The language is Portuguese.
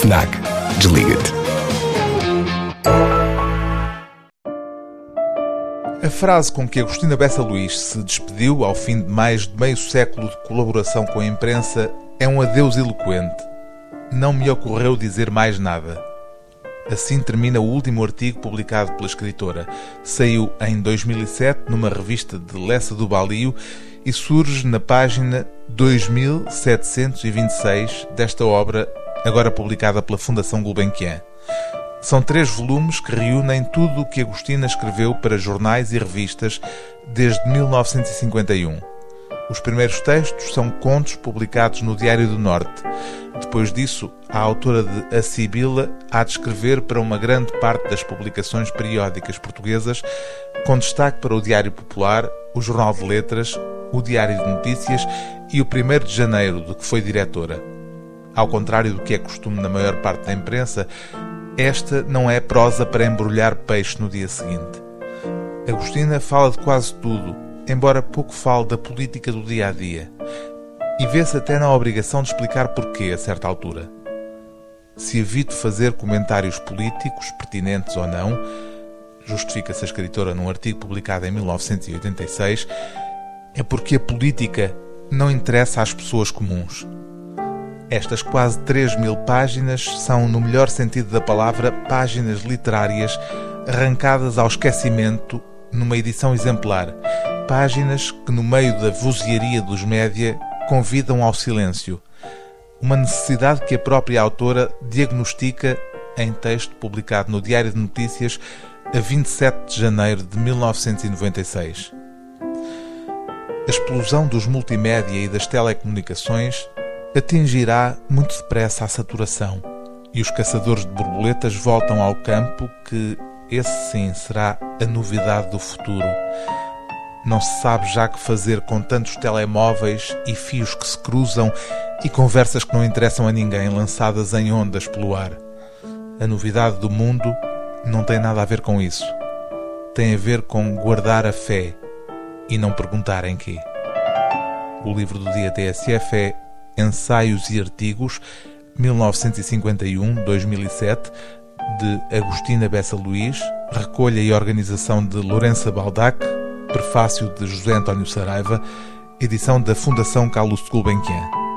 FNAC. Desliga-te. A frase com que Agostina Bessa Luís se despediu ao fim de mais de meio século de colaboração com a imprensa é um adeus eloquente. Não me ocorreu dizer mais nada. Assim termina o último artigo publicado pela escritora. Saiu em 2007 numa revista de Lessa do Balio e surge na página 2726 desta obra, agora publicada pela Fundação Gulbenkian. São três volumes que reúnem tudo o que Agostina escreveu para jornais e revistas desde 1951. Os primeiros textos são contos publicados no Diário do Norte. Depois disso, a autora de A Sibila há de escrever para uma grande parte das publicações periódicas portuguesas, com destaque para o Diário Popular, o Jornal de Letras, o Diário de Notícias e o 1 de Janeiro, do que foi diretora. Ao contrário do que é costume na maior parte da imprensa, esta não é prosa para embrulhar peixe no dia seguinte. Agostina fala de quase tudo, embora pouco fale da política do dia a dia. E vê-se até na obrigação de explicar porquê a certa altura. Se evito fazer comentários políticos, pertinentes ou não, justifica-se a escritora num artigo publicado em 1986, é porque a política não interessa às pessoas comuns. Estas quase 3 mil páginas são, no melhor sentido da palavra, páginas literárias arrancadas ao esquecimento numa edição exemplar. Páginas que, no meio da vozearia dos média, convidam ao silêncio. Uma necessidade que a própria autora diagnostica em texto publicado no Diário de Notícias a 27 de janeiro de 1996. A explosão dos multimédia e das telecomunicações atingirá muito depressa a saturação e os caçadores de borboletas voltam ao campo que esse sim será a novidade do futuro. Não se sabe já que fazer com tantos telemóveis e fios que se cruzam e conversas que não interessam a ninguém lançadas em ondas pelo ar. A novidade do mundo não tem nada a ver com isso. Tem a ver com guardar a fé e não perguntar em quê. O livro do dia TSF é Ensaios e Artigos, 1951-2007, de Agostina Bessa Luís, recolha e organização de Lourença Baldac, prefácio de José António Saraiva, edição da Fundação Carlos Gulbenkian.